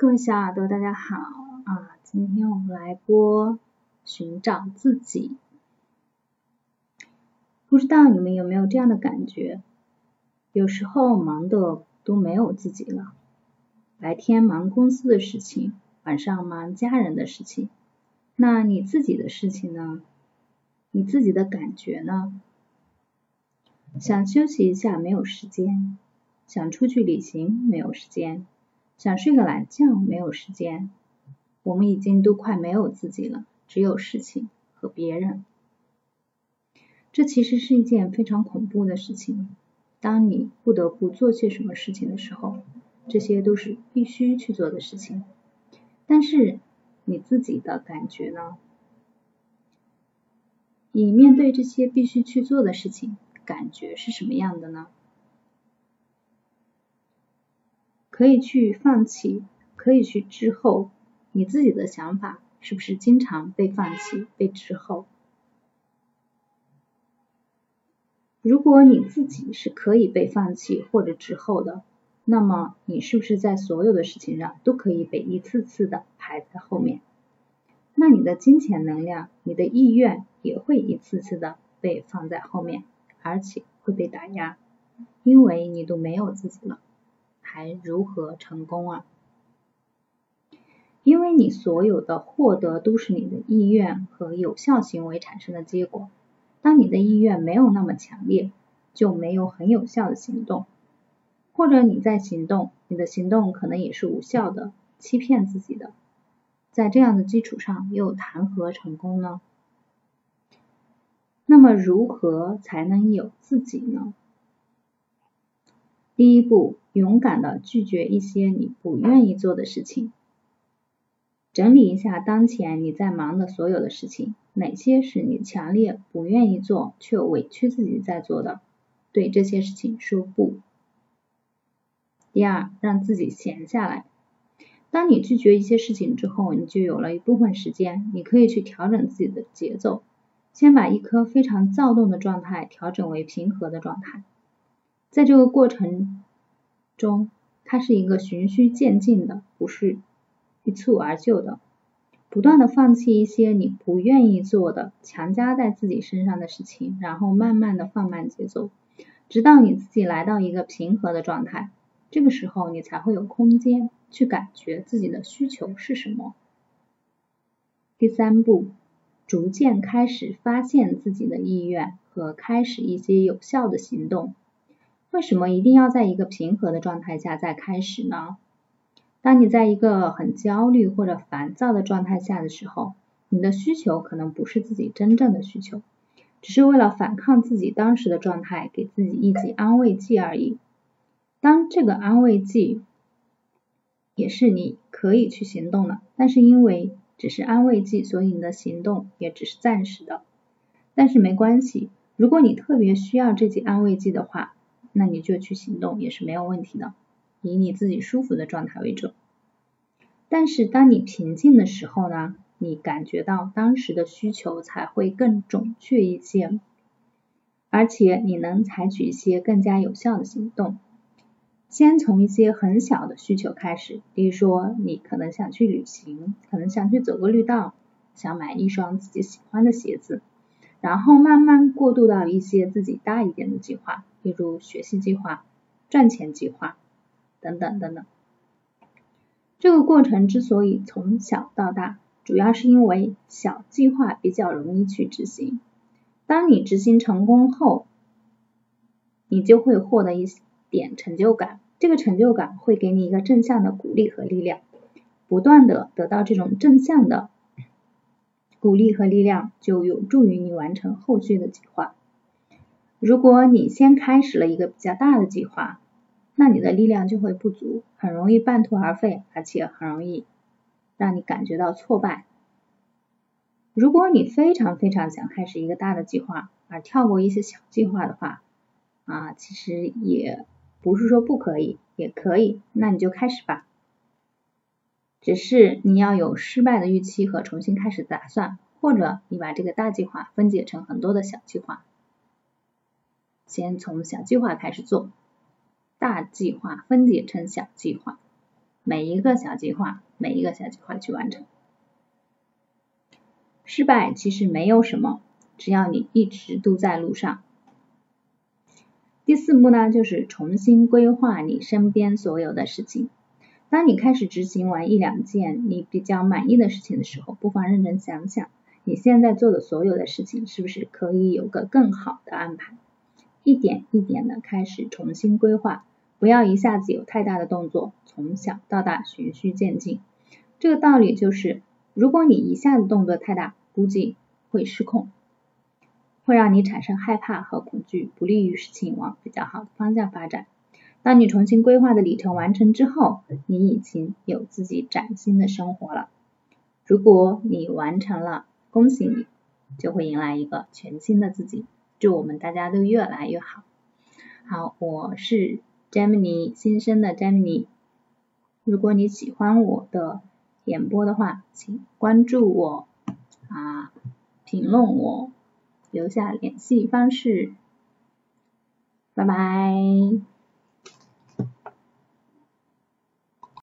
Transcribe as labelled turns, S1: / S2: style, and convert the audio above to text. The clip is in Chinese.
S1: 各位小耳朵，大家好啊！今天我们来播寻找自己。不知道你们有没有这样的感觉？有时候忙的都没有自己了，白天忙公司的事情，晚上忙家人的事情，那你自己的事情呢？你自己的感觉呢？想休息一下没有时间，想出去旅行没有时间。想睡个懒觉，没有时间。我们已经都快没有自己了，只有事情和别人。这其实是一件非常恐怖的事情。当你不得不做些什么事情的时候，这些都是必须去做的事情。但是你自己的感觉呢？你面对这些必须去做的事情，感觉是什么样的呢？可以去放弃，可以去滞后，你自己的想法是不是经常被放弃、被滞后？如果你自己是可以被放弃或者滞后的，那么你是不是在所有的事情上都可以被一次次的排在后面？那你的金钱能量、你的意愿也会一次次的被放在后面，而且会被打压，因为你都没有自己了。还如何成功啊？因为你所有的获得都是你的意愿和有效行为产生的结果。当你的意愿没有那么强烈，就没有很有效的行动，或者你在行动，你的行动可能也是无效的，欺骗自己的。在这样的基础上，又谈何成功呢？那么如何才能有自己呢？第一步，勇敢的拒绝一些你不愿意做的事情。整理一下当前你在忙的所有的事情，哪些是你强烈不愿意做却委屈自己在做的？对这些事情说不。第二，让自己闲下来。当你拒绝一些事情之后，你就有了一部分时间，你可以去调整自己的节奏，先把一颗非常躁动的状态调整为平和的状态。在这个过程中，它是一个循序渐进的，不是一蹴而就的。不断的放弃一些你不愿意做的、强加在自己身上的事情，然后慢慢的放慢节奏，直到你自己来到一个平和的状态。这个时候，你才会有空间去感觉自己的需求是什么。第三步，逐渐开始发现自己的意愿和开始一些有效的行动。为什么一定要在一个平和的状态下再开始呢？当你在一个很焦虑或者烦躁的状态下的时候，你的需求可能不是自己真正的需求，只是为了反抗自己当时的状态，给自己一剂安慰剂而已。当这个安慰剂也是你可以去行动的，但是因为只是安慰剂，所以你的行动也只是暂时的。但是没关系，如果你特别需要这剂安慰剂的话，那你就去行动也是没有问题的，以你自己舒服的状态为准。但是当你平静的时候呢，你感觉到当时的需求才会更准确一些，而且你能采取一些更加有效的行动。先从一些很小的需求开始，比如说你可能想去旅行，可能想去走个绿道，想买一双自己喜欢的鞋子。然后慢慢过渡到一些自己大一点的计划，比如学习计划、赚钱计划等等等等。这个过程之所以从小到大，主要是因为小计划比较容易去执行。当你执行成功后，你就会获得一点成就感，这个成就感会给你一个正向的鼓励和力量，不断的得到这种正向的。鼓励和力量就有助于你完成后续的计划。如果你先开始了一个比较大的计划，那你的力量就会不足，很容易半途而废，而且很容易让你感觉到挫败。如果你非常非常想开始一个大的计划，而跳过一些小计划的话，啊，其实也不是说不可以，也可以，那你就开始吧。只是你要有失败的预期和重新开始打算，或者你把这个大计划分解成很多的小计划，先从小计划开始做，大计划分解成小计划，每一个小计划，每一个小计划去完成。失败其实没有什么，只要你一直都在路上。第四步呢，就是重新规划你身边所有的事情。当你开始执行完一两件你比较满意的事情的时候，不妨认真想想，你现在做的所有的事情是不是可以有个更好的安排？一点一点的开始重新规划，不要一下子有太大的动作，从小到大循序渐进。这个道理就是，如果你一下子动作太大，估计会失控，会让你产生害怕和恐惧，不利于事情往比较好的方向发展。当你重新规划的里程完成之后，你已经有自己崭新的生活了。如果你完成了，恭喜你，就会迎来一个全新的自己。祝我们大家都越来越好。好，我是 Gemini 新生的 Gemini。如果你喜欢我的演播的话，请关注我啊，评论我，留下联系方式。拜拜。